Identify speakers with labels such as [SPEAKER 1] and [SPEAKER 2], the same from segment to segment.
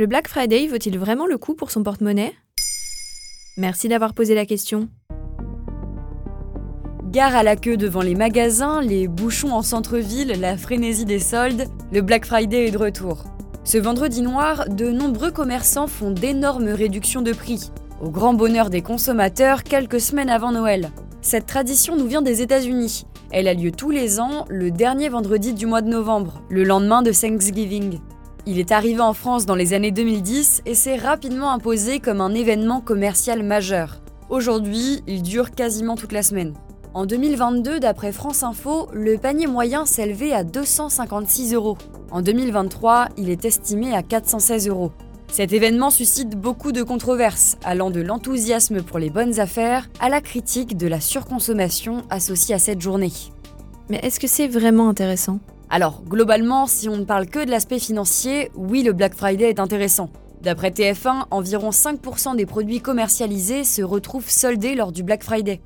[SPEAKER 1] Le Black Friday vaut-il vraiment le coup pour son porte-monnaie? Merci d'avoir posé la question.
[SPEAKER 2] Gare à la queue devant les magasins, les bouchons en centre-ville, la frénésie des soldes, le Black Friday est de retour. Ce vendredi noir, de nombreux commerçants font d'énormes réductions de prix, au grand bonheur des consommateurs quelques semaines avant Noël. Cette tradition nous vient des États-Unis. Elle a lieu tous les ans, le dernier vendredi du mois de novembre, le lendemain de Thanksgiving. Il est arrivé en France dans les années 2010 et s'est rapidement imposé comme un événement commercial majeur. Aujourd'hui, il dure quasiment toute la semaine. En 2022, d'après France Info, le panier moyen s'élevait à 256 euros. En 2023, il est estimé à 416 euros. Cet événement suscite beaucoup de controverses, allant de l'enthousiasme pour les bonnes affaires à la critique de la surconsommation associée à cette journée.
[SPEAKER 1] Mais est-ce que c'est vraiment intéressant?
[SPEAKER 2] Alors, globalement, si on ne parle que de l'aspect financier, oui, le Black Friday est intéressant. D'après TF1, environ 5% des produits commercialisés se retrouvent soldés lors du Black Friday.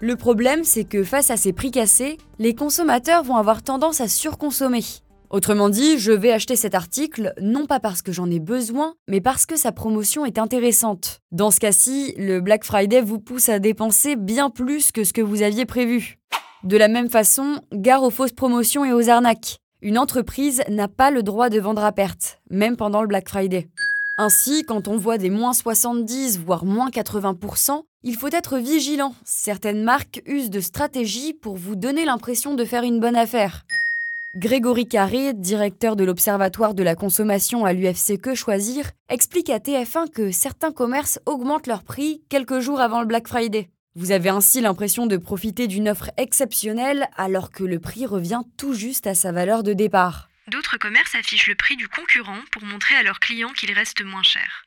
[SPEAKER 2] Le problème, c'est que face à ces prix cassés, les consommateurs vont avoir tendance à surconsommer. Autrement dit, je vais acheter cet article non pas parce que j'en ai besoin, mais parce que sa promotion est intéressante. Dans ce cas-ci, le Black Friday vous pousse à dépenser bien plus que ce que vous aviez prévu. De la même façon, gare aux fausses promotions et aux arnaques. Une entreprise n'a pas le droit de vendre à perte, même pendant le Black Friday. Ainsi, quand on voit des moins 70, voire moins 80%, il faut être vigilant. Certaines marques usent de stratégies pour vous donner l'impression de faire une bonne affaire. Grégory Carré, directeur de l'Observatoire de la consommation à l'UFC Que Choisir, explique à TF1 que certains commerces augmentent leurs prix quelques jours avant le Black Friday. Vous avez ainsi l'impression de profiter d'une offre exceptionnelle alors que le prix revient tout juste à sa valeur de départ.
[SPEAKER 3] D'autres commerces affichent le prix du concurrent pour montrer à leurs clients qu'il reste moins cher.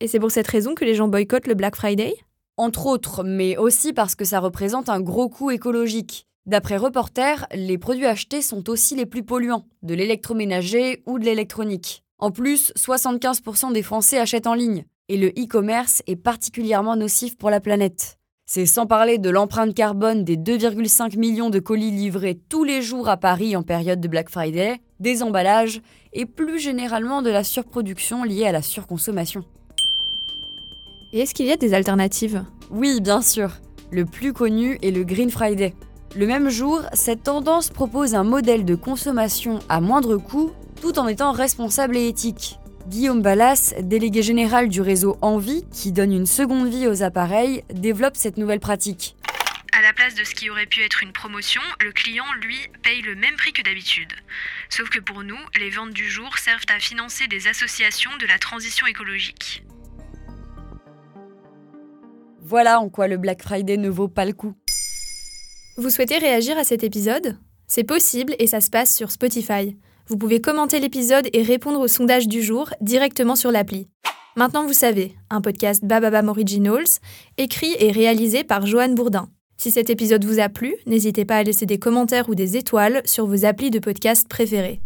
[SPEAKER 1] Et c'est pour cette raison que les gens boycottent le Black Friday?
[SPEAKER 2] Entre autres, mais aussi parce que ça représente un gros coût écologique. D'après Reporter, les produits achetés sont aussi les plus polluants, de l'électroménager ou de l'électronique. En plus, 75% des Français achètent en ligne, et le e-commerce est particulièrement nocif pour la planète. C'est sans parler de l'empreinte carbone des 2,5 millions de colis livrés tous les jours à Paris en période de Black Friday, des emballages et plus généralement de la surproduction liée à la surconsommation.
[SPEAKER 1] Et est-ce qu'il y a des alternatives?
[SPEAKER 2] Oui, bien sûr. Le plus connu est le Green Friday. Le même jour, cette tendance propose un modèle de consommation à moindre coût tout en étant responsable et éthique. Guillaume Ballas, délégué général du réseau Envie, qui donne une seconde vie aux appareils, développe cette nouvelle pratique.
[SPEAKER 3] À la place de ce qui aurait pu être une promotion, le client, lui, paye le même prix que d'habitude. Sauf que pour nous, les ventes du jour servent à financer des associations de la transition écologique.
[SPEAKER 2] Voilà en quoi le Black Friday ne vaut pas le coup.
[SPEAKER 1] Vous souhaitez réagir à cet épisode? C'est possible et ça se passe sur Spotify. Vous pouvez commenter l'épisode et répondre au sondage du jour directement sur l'appli. Maintenant vous savez, un podcast Bababam Originals, écrit et réalisé par Joanne Bourdin. Si cet épisode vous a plu, n'hésitez pas à laisser des commentaires ou des étoiles sur vos applis de podcast préférés.